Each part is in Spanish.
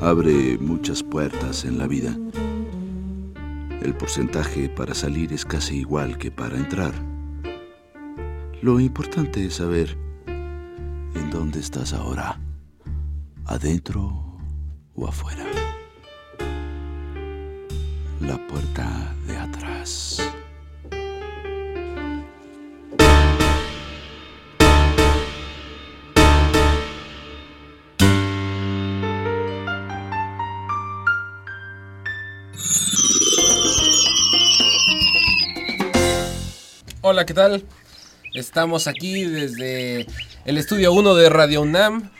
Abre muchas puertas en la vida. El porcentaje para salir es casi igual que para entrar. Lo importante es saber en dónde estás ahora, adentro o afuera. La puerta de atrás. ¿Qué tal? Estamos aquí desde el estudio 1 de Radio UNAM.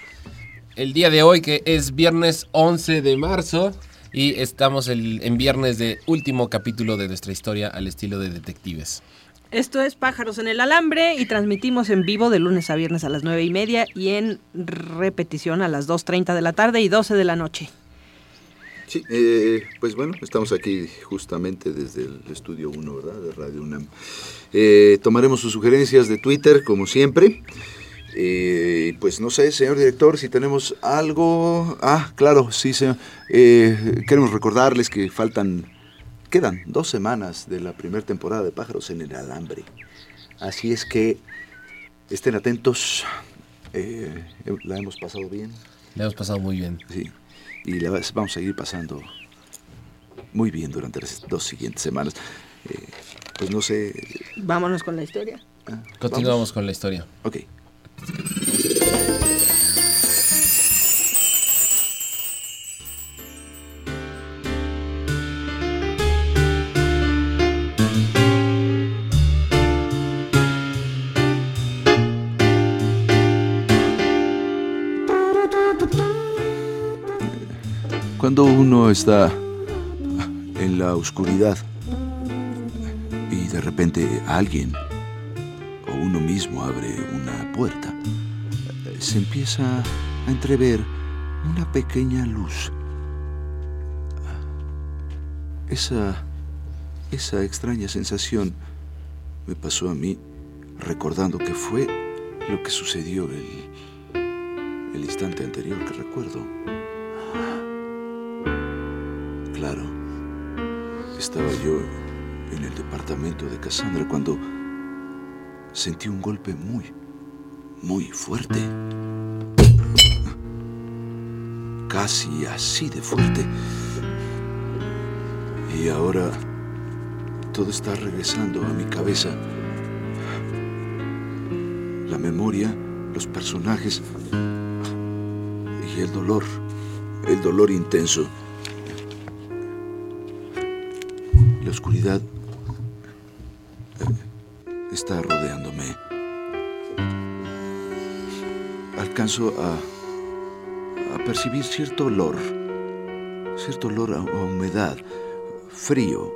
El día de hoy que es viernes 11 de marzo y estamos en viernes de último capítulo de nuestra historia al estilo de detectives. Esto es Pájaros en el Alambre y transmitimos en vivo de lunes a viernes a las 9 y media y en repetición a las 2.30 de la tarde y 12 de la noche. Sí, eh, pues bueno, estamos aquí justamente desde el estudio 1, ¿verdad? De Radio UNAM. Eh, tomaremos sus sugerencias de Twitter, como siempre. Eh, pues no sé, señor director, si tenemos algo... Ah, claro, sí, señor. Eh, queremos recordarles que faltan... Quedan dos semanas de la primera temporada de Pájaros en el Alambre. Así es que estén atentos. La hemos pasado bien. Le hemos pasado muy bien. Sí, y la vas- vamos a seguir pasando muy bien durante las dos siguientes semanas. Eh, pues no sé. Vámonos con la historia. ah, Continuamos vamos. con la historia. Ok. Cuando uno está en la oscuridad y de repente alguien o uno mismo abre una puerta, se empieza a entrever una pequeña luz. Esa, esa extraña sensación me pasó a mí recordando que fue lo que sucedió el, el instante anterior que recuerdo. Estaba yo en el departamento de Cassandra cuando sentí un golpe muy, muy fuerte. Casi así de fuerte. Y ahora todo está regresando a mi cabeza. La memoria, los personajes y el dolor, el dolor intenso. Oscuridad eh, está rodeándome. Alcanzo a, percibir cierto olor, cierto olor a, a humedad, frío.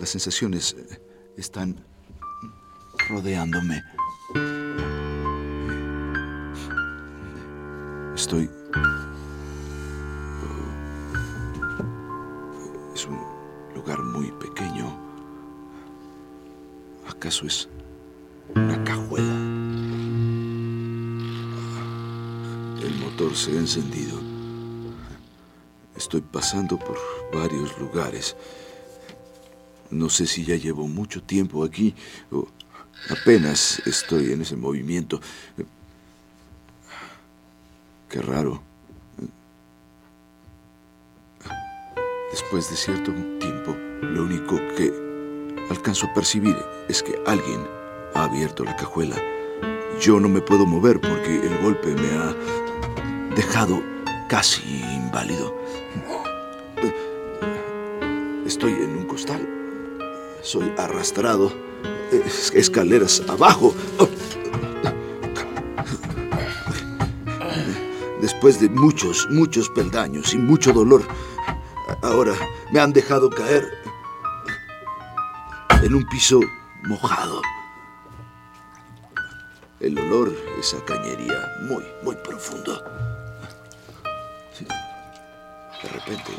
Las sensaciones eh, están rodeándome. Estoy Es un lugar muy pequeño. ¿Acaso es una cajuela? El motor se ha encendido. Estoy pasando por varios lugares. No sé si ya llevo mucho tiempo aquí o apenas estoy en ese movimiento. Qué raro. Después de cierto tiempo, lo único que alcanzo a percibir es que alguien ha abierto la cajuela. Yo no me puedo mover porque el golpe me ha dejado casi inválido. Estoy en un costal. Soy arrastrado. es- Escaleras abajo. Después de muchos, muchos peldaños y mucho dolor, ahora me han dejado caer en un piso mojado. El olor es a cañería muy, muy profundo. De repente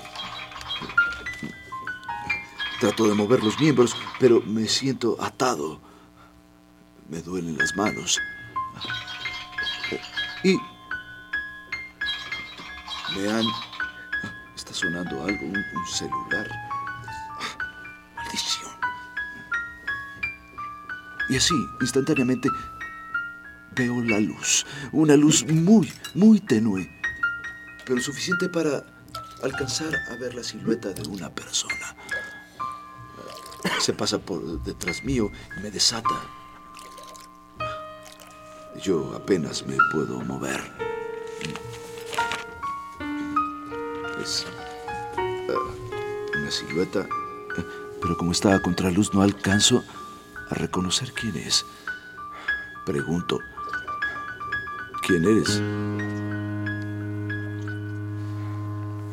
trato de mover los miembros, pero me siento atado. Me duelen las manos. Y me han... Sonando algo, un, un celular. Maldición. Y así, instantáneamente, veo la luz. Una luz muy, muy tenue. Pero suficiente para alcanzar a ver la silueta de una persona. Se pasa por detrás mío y me desata. Yo apenas me puedo mover. Es ah, una silueta, eh, pero como está a contraluz no alcanzo a reconocer quién es. Pregunto, ¿quién eres?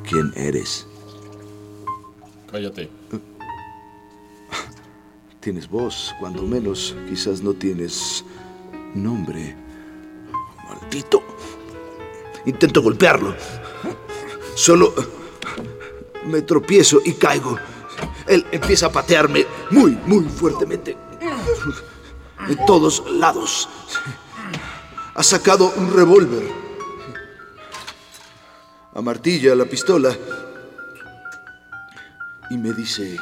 ¿Quién eres? Cállate. Tienes voz, cuando menos quizás no tienes nombre. Maldito. Intento golpearlo. Solo me tropiezo y caigo. Él empieza a patearme muy, muy fuertemente. En todos lados. Ha sacado un revólver. Amartilla la pistola. Y me dice...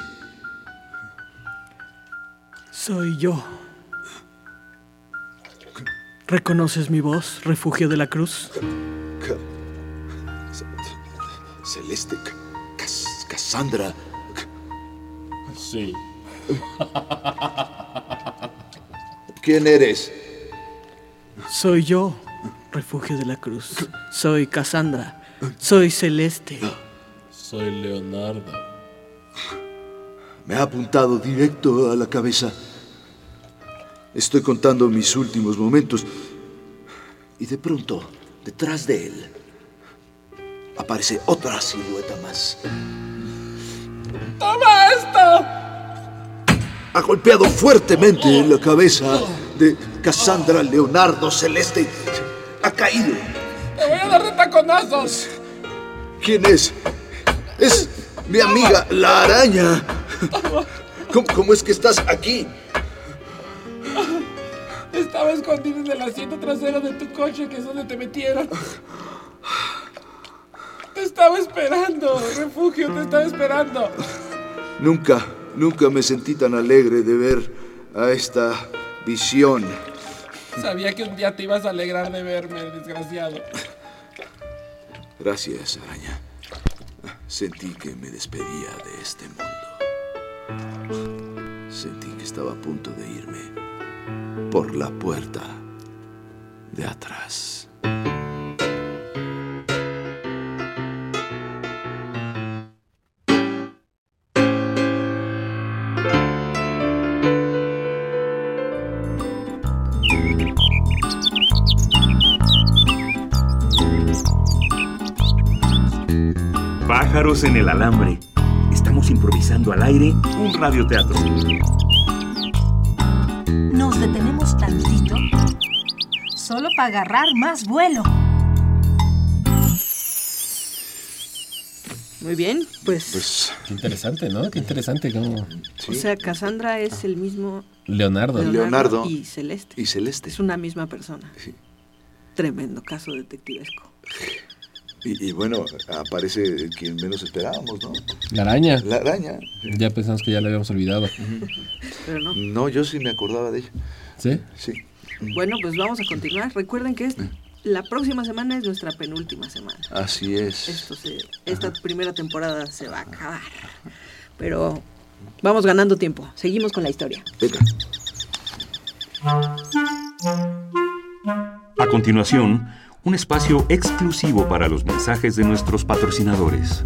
Soy yo. ¿Reconoces mi voz, refugio de la cruz? Celeste, Ca- Cas- Cassandra. Sí. ¿Quién eres? Soy yo, refugio de la cruz. Soy Cassandra. Soy Celeste. Soy Leonardo. Me ha apuntado directo a la cabeza. Estoy contando mis últimos momentos. Y de pronto, detrás de él, aparece otra silueta más. ¡Toma esto! Ha golpeado fuertemente en la cabeza de Cassandra Leonardo Celeste. Ha caído. ¡Te voy a dar de taconazos! ¿Quién es? Es mi amiga, la araña. ¿Cómo, cómo es que estás aquí? Estaba escondido en el asiento trasero de tu coche, que es donde te metieron. Estaba esperando, refugio, te estaba esperando. Nunca, nunca me sentí tan alegre de ver a esta visión. Sabía que un día te ibas a alegrar de verme, desgraciado. Gracias, araña. Sentí que me despedía de este mundo. Sentí que estaba a punto de irme por la puerta de atrás. En el alambre. Estamos improvisando al aire un radioteatro. Nos detenemos tantito solo para agarrar más vuelo. Muy bien, pues, Pues Qué interesante, ¿no? Qué interesante cómo... o sea, Cassandra es el mismo Leonardo. Leonardo. y Celeste. y Celeste. Es una misma persona. Sí. Tremendo caso detectivesco. Y, y bueno, aparece quien menos esperábamos, ¿no? La araña. La araña. Ya pensamos que ya la habíamos olvidado. Pero no. No, yo sí me acordaba de ella. ¿Sí? Sí. Bueno, pues vamos a continuar. Recuerden que es, la próxima semana es nuestra penúltima semana. Así es. Esto se, esta primera temporada se va a acabar. Pero vamos ganando tiempo. Seguimos con la historia. Venga. A continuación, un espacio exclusivo para los mensajes de nuestros patrocinadores.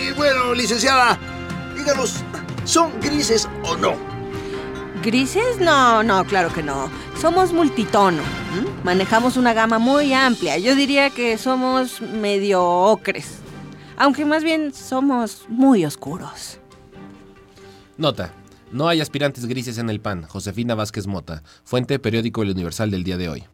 Y bueno, licenciada, díganos, ¿son grises o no? ¿Grises? No, no, claro que no. Somos multitono. ¿m? Manejamos una gama muy amplia. Yo diría que somos medio ocres. Aunque más bien somos muy oscuros. Nota. No hay aspirantes grises en el PAN. Josefina Vázquez Mota. Fuente Periódico El Universal del día de hoy.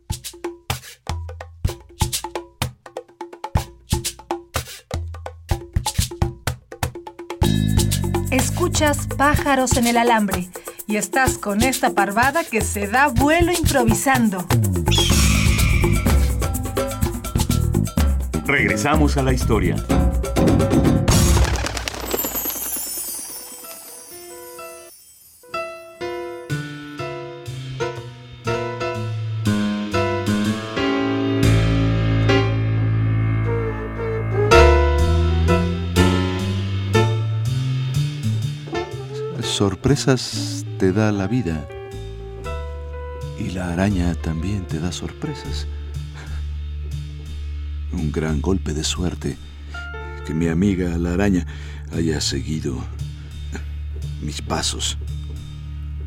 Escuchas pájaros en el alambre y estás con esta parvada que se da vuelo improvisando. Regresamos a la historia. Sorpresas te da la vida. Y la araña también te da sorpresas. Un gran golpe de suerte que mi amiga la araña haya seguido mis pasos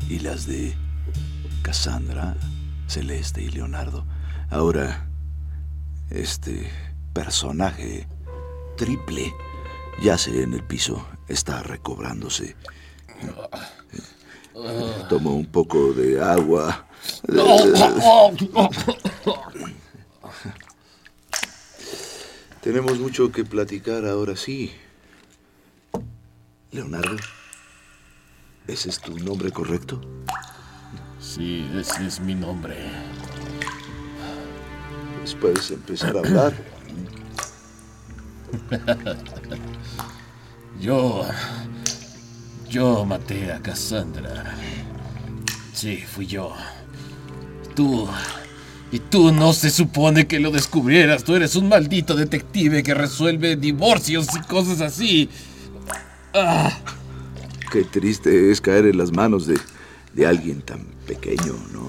y las de Cassandra, Celeste y Leonardo. Ahora, este personaje triple yace en el piso, está recobrándose. Tomo un poco de agua. Tenemos mucho que platicar ahora sí. Leonardo, ¿ese es tu nombre correcto? Sí, ese es mi nombre. Pues puedes empezar a hablar. Yo. Yo maté a Cassandra. Sí, fui yo. Tú. Y tú no se supone que lo descubrieras. Tú eres un maldito detective que resuelve divorcios y cosas así. Ah, Qué triste es caer en las manos de, de alguien tan pequeño, ¿no?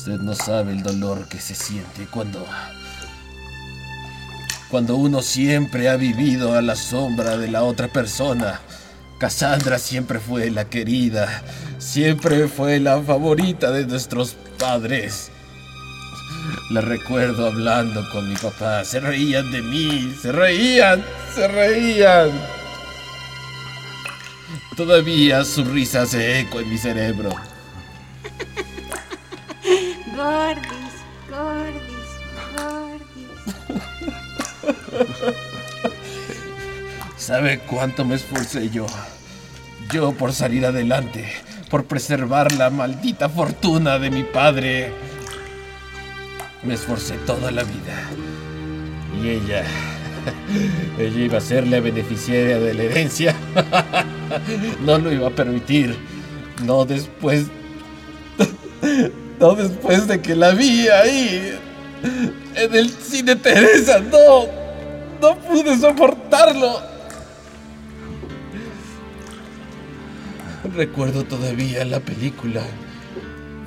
usted no sabe el dolor que se siente cuando. Cuando uno siempre ha vivido a la sombra de la otra persona. Cassandra siempre fue la querida, siempre fue la favorita de nuestros padres. La recuerdo hablando con mi papá, se reían de mí, se reían, se reían. Todavía su risa hace eco en mi cerebro. Gordis, gordis, gordis. ¿Sabe cuánto me esforcé yo? Yo por salir adelante, por preservar la maldita fortuna de mi padre. Me esforcé toda la vida. Y ella... Ella iba a ser la beneficiaria de la herencia. No lo iba a permitir. No después... No después de que la vi ahí. En el cine Teresa. No. No pude soportarlo. Recuerdo todavía la película.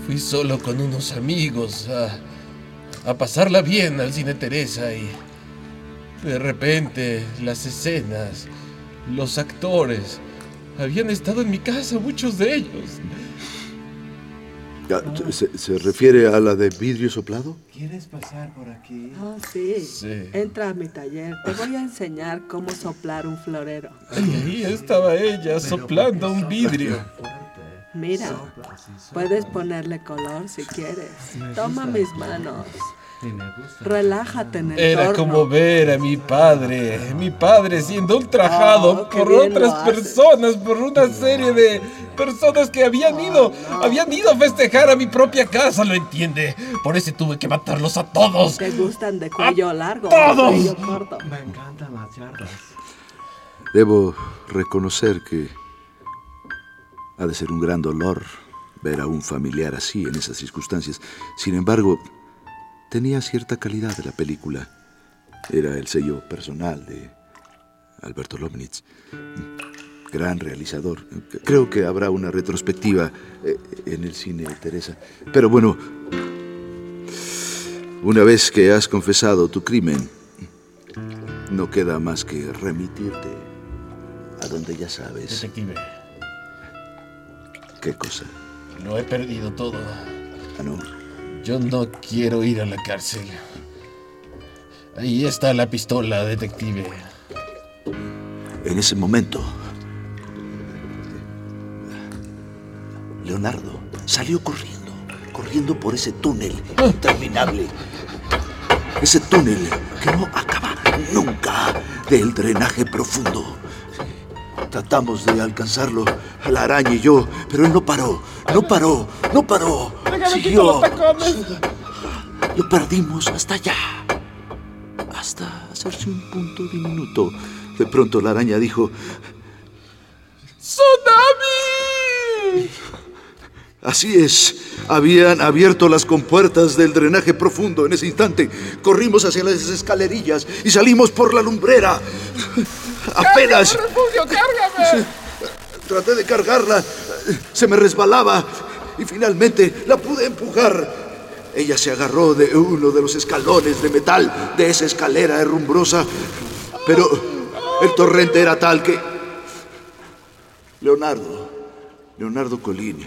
Fui solo con unos amigos a, a pasarla bien al cine Teresa y de repente las escenas, los actores, habían estado en mi casa, muchos de ellos. ¿Se, se refiere a la de vidrio soplado? ¿Quieres pasar por aquí? Ah, sí. Sí. Entra a mi taller. Te voy a enseñar cómo soplar un florero. Ahí estaba ella soplando un vidrio. Mira, puedes ponerle color si quieres. Toma mis manos. Relájate en el Era torno. como ver a mi padre, mi padre siendo ultrajado Oh, por otras personas, por una serie de personas que habían ido, habían ido a festejar a mi propia casa, ¿lo entiende? Por eso tuve que matarlos a todos. ¿Te gustan de cuello largo todos! cuello corto? Me encantan las yardas. Debo reconocer que ha de ser un gran dolor ver a un familiar así en esas circunstancias. Sin embargo, tenía cierta calidad de la película. Era el sello personal de Alberto Lobnitz. Gran realizador. Creo que habrá una retrospectiva eh, en el cine, Teresa. Pero bueno, una vez que has confesado tu crimen, no queda más que remitirte a donde ya sabes. Detective, ¿Qué cosa? lo he perdido todo. Ah, no. Yo no quiero ir a la cárcel. Ahí está la pistola, detective. En ese momento, Leonardo salió corriendo, corriendo por ese túnel interminable. Ese túnel que no acaba nunca del drenaje profundo. Tratamos de alcanzarlo, la araña y yo, pero él no paró, no paró, no paró. Siguió. Lo perdimos hasta allá. Hasta hacerse un punto diminuto. De pronto la araña dijo, ¡Tsunami! Así es. Habían abierto las compuertas del drenaje profundo en ese instante. Corrimos hacia las escalerillas y salimos por la lumbrera. Apenas ¡Refugio, cárgame! traté de cargarla. Se me resbalaba y finalmente la pude empujar. Ella se agarró de uno de los escalones de metal de esa escalera herrumbrosa. Pero el torrente era tal que... Leonardo, Leonardo Colín,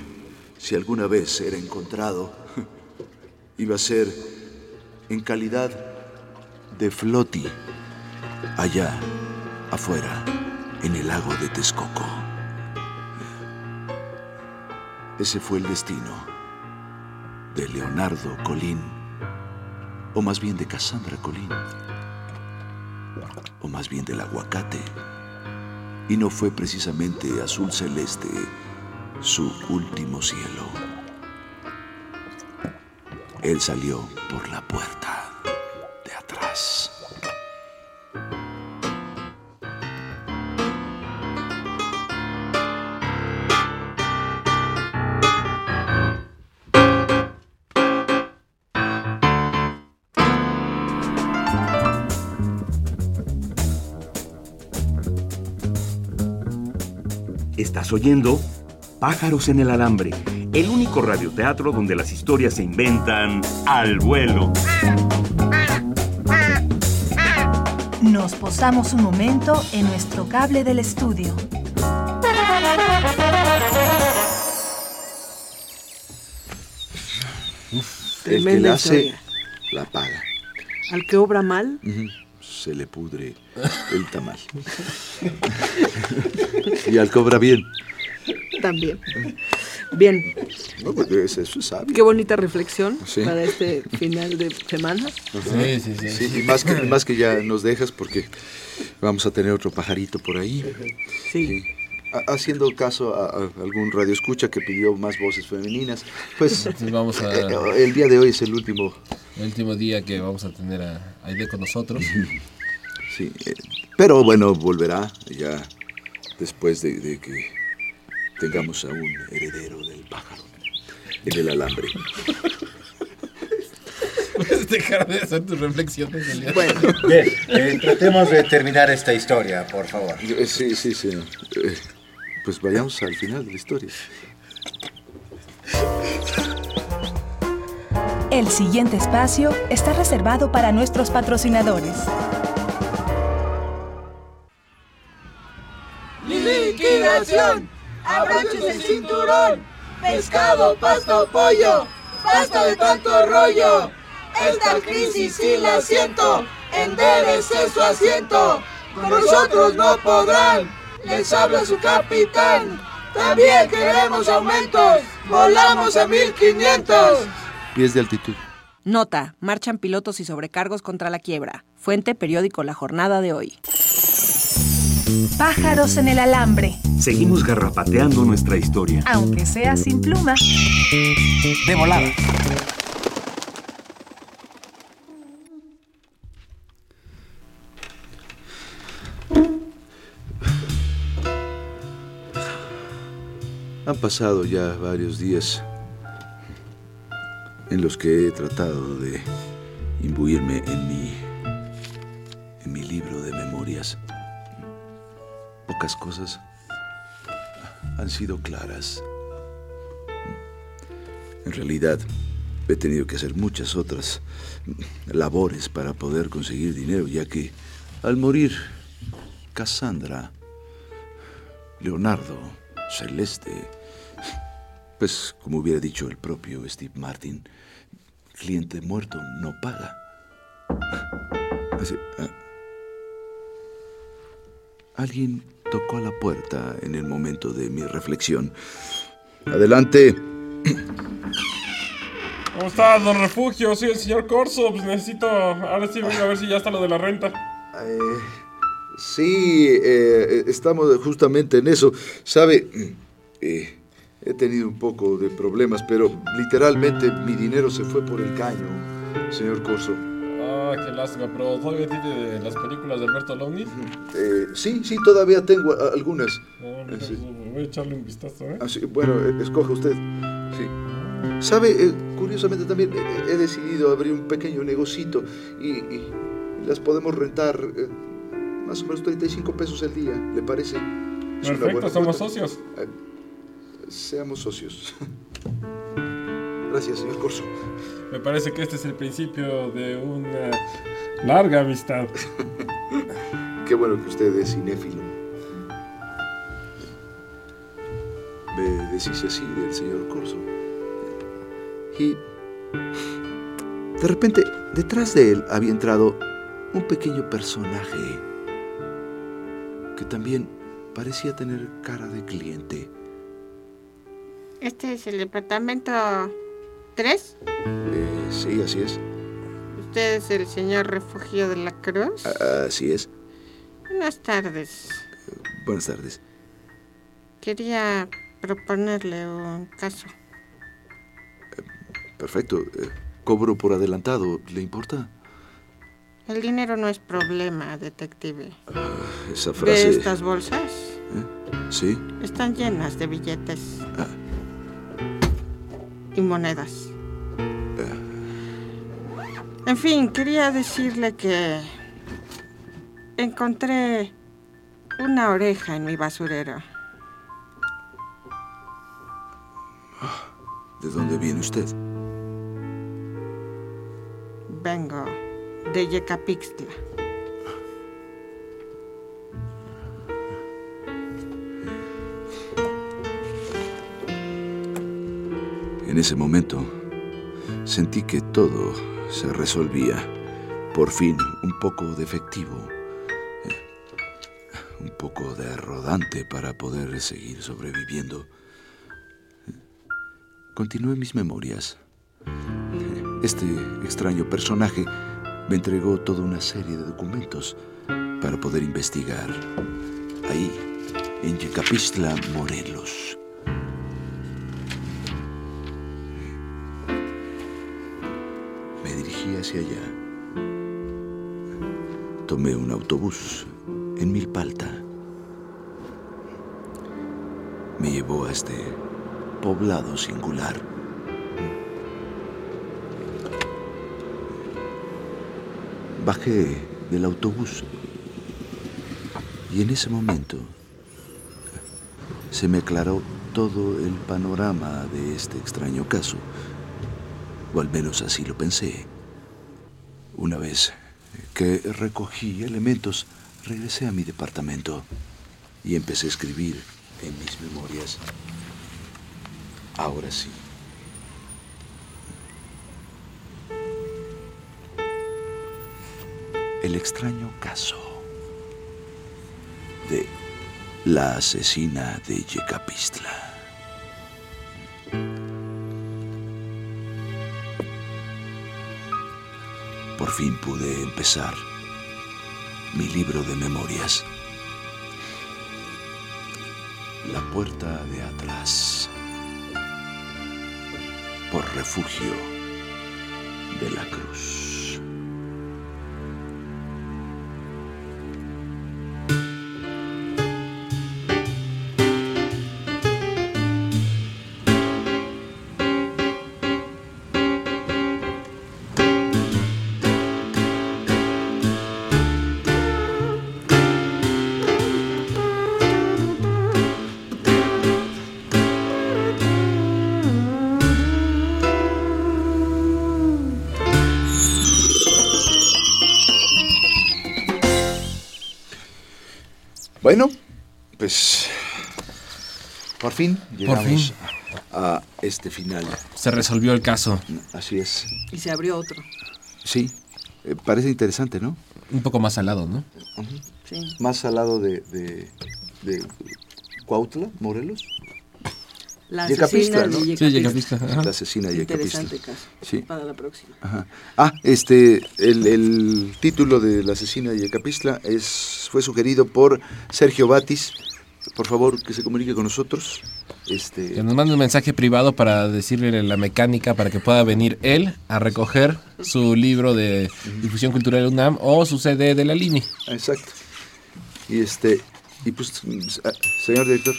si alguna vez era encontrado, iba a ser en calidad de floti allá afuera en el lago de Texcoco. Ese fue el destino de Leonardo Colín, o más bien de Cassandra Colín, o más bien del aguacate. Y no fue precisamente azul celeste su último cielo. Él salió por la puerta Estás oyendo Pájaros en el Alambre, el único radioteatro donde las historias se inventan al vuelo. Nos posamos un momento en nuestro cable del estudio. El que Tremenda la hace, historia. la paga. Al que obra mal. Se le pudre el tamal. y al cobra bien. también. Bien, No, porque eso, eso es sabio. qué bonita reflexión Sí. para este final de semana. Sí, sí, sí. Sí, y más que, más que ya nos dejas porque vamos a tener otro pajarito por ahí. Sí. Ha- Haciendo caso a, a algún radio escucha que pidió más voces femeninas, pues vamos a- eh, el día de hoy es el último. El último día que vamos a tener a Aide con nosotros. Sí, eh, pero bueno, volverá ya después de, de que tengamos a un heredero del pájaro en el alambre. Puedes dejar de hacer tus reflexiones, Elias? Bueno, Bien, eh, tratemos de terminar esta historia, por favor. Eh, Sí, sí, sí. Eh, pues vayamos al final de la historia. El siguiente espacio está reservado para nuestros patrocinadores. ¡Abroches el cinturón! ¡Pescado, pasta o pollo! ¡Basta de tanto rollo! Esta crisis sí la siento, enderece su asiento. Con nosotros no podrán, les habla su capitán. También queremos aumentos, volamos a 1500. Pies de altitud. Nota, marchan pilotos y sobrecargos contra la quiebra. Fuente, periódico La Jornada de hoy. Pájaros en el alambre, Seguimos garrapateando nuestra historia. aunque sea sin pluma. De volada. Han pasado ya varios días en los que he tratado de imbuirme en mi, pocas cosas han sido claras. En realidad, he tenido que hacer muchas otras labores para poder conseguir dinero, ya que al morir Cassandra, Leonardo, Celeste, pues como hubiera dicho el propio Steve Martin, cliente muerto no paga. Ah. Alguien tocó a la puerta en el momento de mi reflexión. Adelante. ¿Cómo está, don Refugio? Soy el señor Corso. Pues necesito. Ahora sí, vengo a ver si ya está lo de la renta. Eh, sí, eh, estamos justamente en eso. Sabe, eh, he tenido un poco de problemas, pero literalmente mi dinero se fue por el caño, señor Corso. Qué lástima, pero ¿todavía tiene las películas de Alberto Longhi? Eh, sí, sí, todavía tengo algunas. No, no, Eh, sí. Voy a echarle un vistazo, ¿eh? Ah, sí, bueno, eh, escoja usted. Sí. Sabe, eh, curiosamente también eh, he decidido abrir un pequeño negocito y, y las podemos rentar eh, más o menos 35 pesos al día, ¿le parece? Es Perfecto, somos cuota. socios. Seamos socios. Gracias, señor Corso. Me parece que este es el principio de una larga amistad. Qué bueno que usted es cinéfilo. Me deshice así del señor Corso. Y de repente, detrás de él había entrado un pequeño personaje que también parecía tener cara de cliente. Este es el departamento 3. Eh, sí, así es. Usted es el señor Refugio de la Cruz. Así es. Buenas tardes. Buenas tardes. Quería proponerle un caso. Perfecto. Eh, cobro por adelantado. ¿Le importa? El dinero no es problema, detective. Esa ¿Ve frase. estas bolsas? Sí. Están llenas de billetes. Y monedas. En fin, quería decirle que encontré una oreja en mi basurero. ¿De dónde viene usted? Vengo de Yecapixtla. En ese momento sentí que todo se resolvía. Por fin, un poco de efectivo. eh, Un poco de rodante para poder seguir sobreviviendo. Continué mis memorias. Este extraño personaje me entregó toda una serie de documentos para poder investigar. Ahí, en Yecapistla, Morelos. Hacia allá. Tomé un autobús en Milpalta. Me llevó a este poblado singular. Bajé del autobús y en ese momento se me aclaró todo el panorama de este extraño caso, o al menos así lo pensé. Una vez que recogí elementos, regresé a mi departamento y empecé a escribir en mis memorias. Ahora sí. El extraño caso de la asesina de Yecapistla. Por fin pude empezar mi libro de memorias. La puerta de atrás. Por refugio de la cruz. Bueno, pues por fin llegamos fin. a este final. Se resolvió el caso. Así es. Y se abrió otro. Sí, eh, parece interesante, ¿no? Un poco más salado, ¿no? Sí. Más al lado de, de, de Cuautla, Morelos. La asesina ¿no? de Sí. Yecapixtla, ajá. La asesina de Yecapixtla. Interesante caso. Sí. Para la próxima. Ajá. Ah, este, el, el título de La asesina de Yecapixtla es, fue sugerido por Sergio Batis. Por favor, que se comunique con nosotros. Este, Que nos mande un mensaje privado para decirle la mecánica para que pueda venir él a recoger su libro de difusión cultural UNAM o su CD de la línea. Exacto. Y este, y pues, ah, señor director.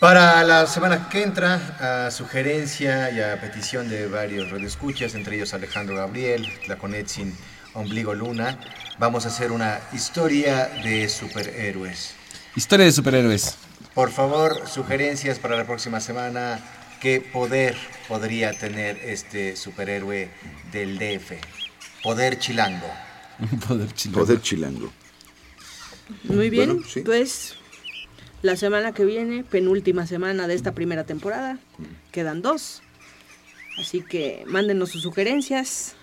Para la semana que entra, a sugerencia y a petición de varios radioescuchas, entre ellos Alejandro Gabriel, Tlaconetzin, Ombligo Luna, vamos a hacer una historia de superhéroes. Historia de superhéroes. Por favor, sugerencias para la próxima semana. ¿Qué poder podría tener este superhéroe del DF? Poder chilango. Poder chilango. Poder chilango. Muy bien, Bueno, sí. pues la semana que viene, penúltima semana de esta primera temporada, quedan dos. Así que mándenos sus sugerencias,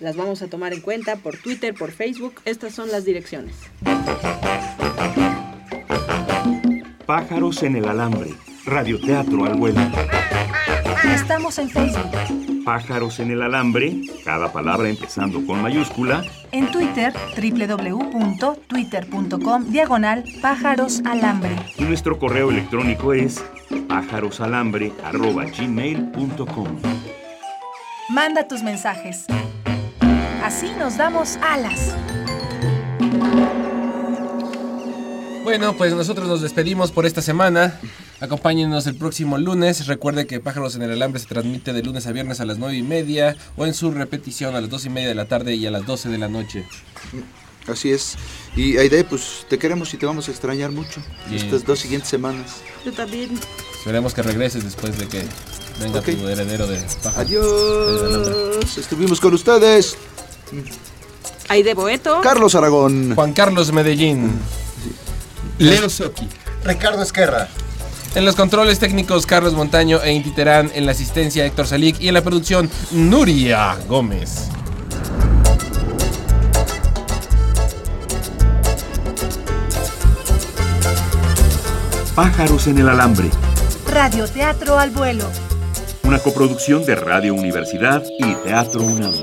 las vamos a tomar en cuenta por Twitter, por Facebook. Estas son las direcciones. Pájaros en el alambre. Radioteatro al vuelo. Estamos en Facebook, Pájaros en el alambre, cada palabra empezando con mayúscula, en Twitter, www.twitter.com, diagonal pájaros alambre. y nuestro correo electrónico es pájarosalambre.gmail.com. Manda tus mensajes. Así nos damos alas. Bueno, pues nosotros nos despedimos por esta semana. Acompáñenos el próximo lunes. Recuerde que Pájaros en el Alambre se transmite de lunes a viernes a las 9 y media o en su repetición a las 2 y media de la tarde y a las 12 de la noche. Así es. Y Aide, pues te queremos y te vamos a extrañar mucho Bien. estas dos siguientes semanas. Yo también. Esperemos que regreses después de que venga tu heredero de Pájaros. Adiós. Estuvimos con ustedes. Aide Boeto. Carlos Aragón. Juan Carlos Medellín. Leo Soki. Ricardo Esquerra. En los controles técnicos, Carlos Montaño e Inti Terán. En la asistencia, Héctor Salic. Y en la producción, Nuria Gómez. Pájaros en el alambre. Radioteatro al vuelo. Una coproducción de Radio Universidad y Teatro UNAM.